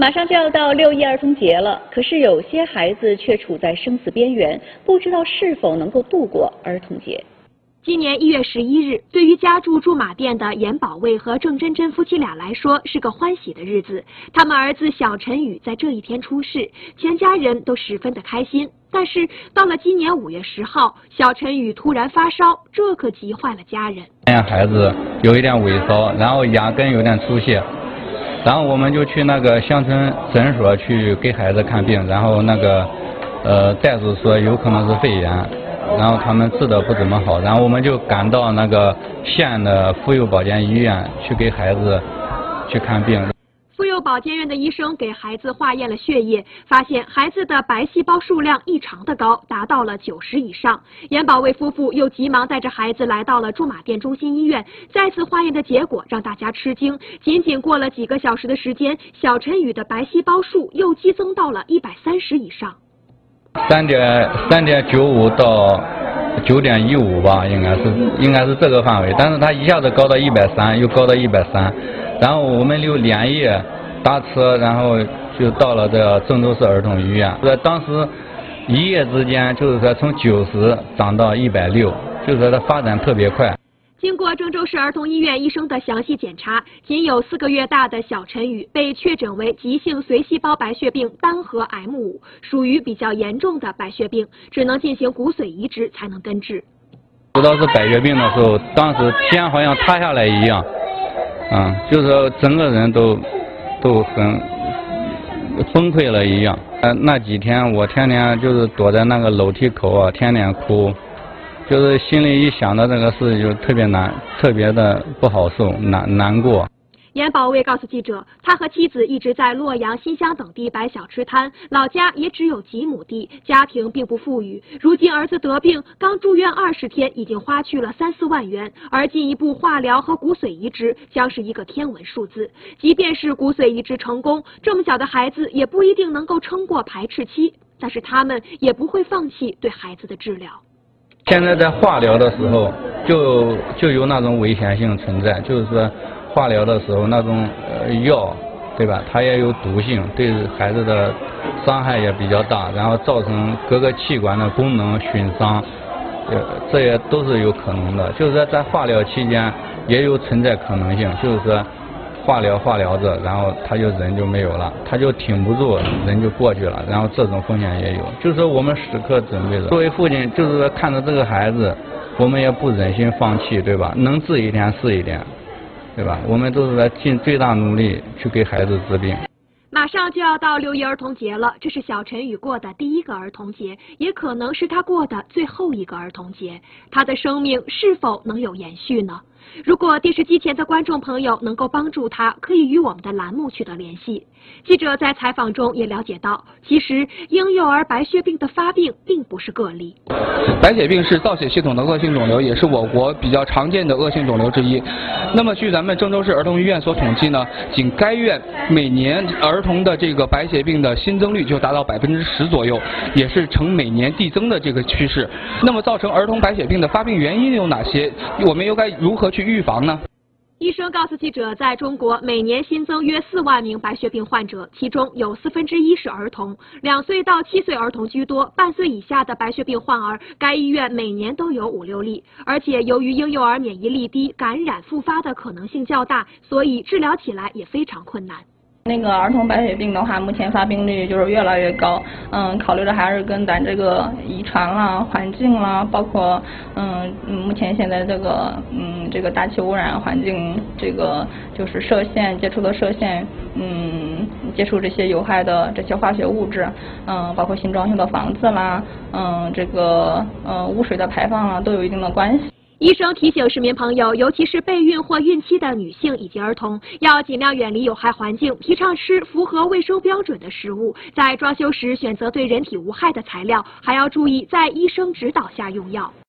马上就要到六一儿童节了，可是有些孩子却处在生死边缘，不知道是否能够度过儿童节。今年一月十一日，对于家住驻马店的严保卫和郑真真夫妻俩来说，是个欢喜的日子。他们儿子小陈宇在这一天出世，全家人都十分的开心。但是到了今年五月十号，小陈宇突然发烧，这可急坏了家人。孩子有一点萎缩，然后牙根有点出血，然后我们就去那个乡村诊所去给孩子看病，然后那个呃大夫说有可能是肺炎。然后他们治的不怎么好，然后我们就赶到那个县的妇幼保健医院去给孩子去看病。保健院的医生给孩子化验了血液，发现孩子的白细胞数量异常的高，达到了九十以上。严保卫夫妇又急忙带着孩子来到了驻马店中心医院，再次化验的结果让大家吃惊，仅仅过了几个小时的时间，小陈宇的白细胞数又激增到了一百三十以上。三点三点九五到九点一五吧，应该是应该是这个范围，但是他一下子高到一百三，又高到一百三，然后我们就连夜搭车，然后就到了这郑州市儿童医院。在当时一夜之间，就是说从九十涨到一百六，就是说它发展特别快。经过郑州市儿童医院医生的详细检查，仅有四个月大的小陈宇被确诊为急性髓细胞白血病单核 M 五，属于比较严重的白血病，只能进行骨髓移植才能根治。知道是白血病的时候，当时天好像塌下来一样，嗯，就是整个人都都很崩溃了一样。呃，那几天我天天就是躲在那个楼梯口啊，天天哭。就是心里一想到这个事，就特别难，特别的不好受，难难过。严保卫告诉记者，他和妻子一直在洛阳、新乡等地摆小吃摊，老家也只有几亩地，家庭并不富裕。如今儿子得病，刚住院二十天，已经花去了三四万元，而进一步化疗和骨髓移植将是一个天文数字。即便是骨髓移植成功，这么小的孩子也不一定能够撑过排斥期，但是他们也不会放弃对孩子的治疗。现在在化疗的时候，就就有那种危险性存在，就是说化疗的时候那种呃药，对吧？它也有毒性，对孩子的伤害也比较大，然后造成各个器官的功能损伤，呃，这也都是有可能的。就是说在化疗期间也有存在可能性，就是说。化疗化疗着，然后他就人就没有了，他就挺不住，人就过去了，然后这种风险也有。就是说我们时刻准备着，作为父亲，就是说看着这个孩子，我们也不忍心放弃，对吧？能治一天是一天，对吧？我们都是在尽最大努力去给孩子治病。马上就要到六一儿童节了，这是小陈宇过的第一个儿童节，也可能是他过的最后一个儿童节。他的生命是否能有延续呢？如果电视机前的观众朋友能够帮助他，可以与我们的栏目取得联系。记者在采访中也了解到，其实婴幼儿白血病的发病并不是个例。白血病是造血系统的恶性肿瘤，也是我国比较常见的恶性肿瘤之一。那么，据咱们郑州市儿童医院所统计呢，仅该院每年儿童的这个白血病的新增率就达到百分之十左右，也是呈每年递增的这个趋势。那么，造成儿童白血病的发病原因有哪些？我们又该如何去预防呢？医生告诉记者，在中国每年新增约四万名白血病患者，其中有四分之一是儿童，两岁到七岁儿童居多，半岁以下的白血病患儿，该医院每年都有五六例。而且由于婴幼儿免疫力低，感染复发的可能性较大，所以治疗起来也非常困难。那个儿童白血病的话，目前发病率就是越来越高。嗯，考虑的还是跟咱这个遗传啦、环境啦，包括嗯，目前现在这个嗯，这个大气污染环境，这个就是射线接触的射线，嗯，接触这些有害的这些化学物质，嗯，包括新装修的房子啦，嗯，这个呃污水的排放啊，都有一定的关系。医生提醒市民朋友，尤其是备孕或孕期的女性以及儿童，要尽量远离有害环境，提倡吃符合卫生标准的食物。在装修时选择对人体无害的材料，还要注意在医生指导下用药。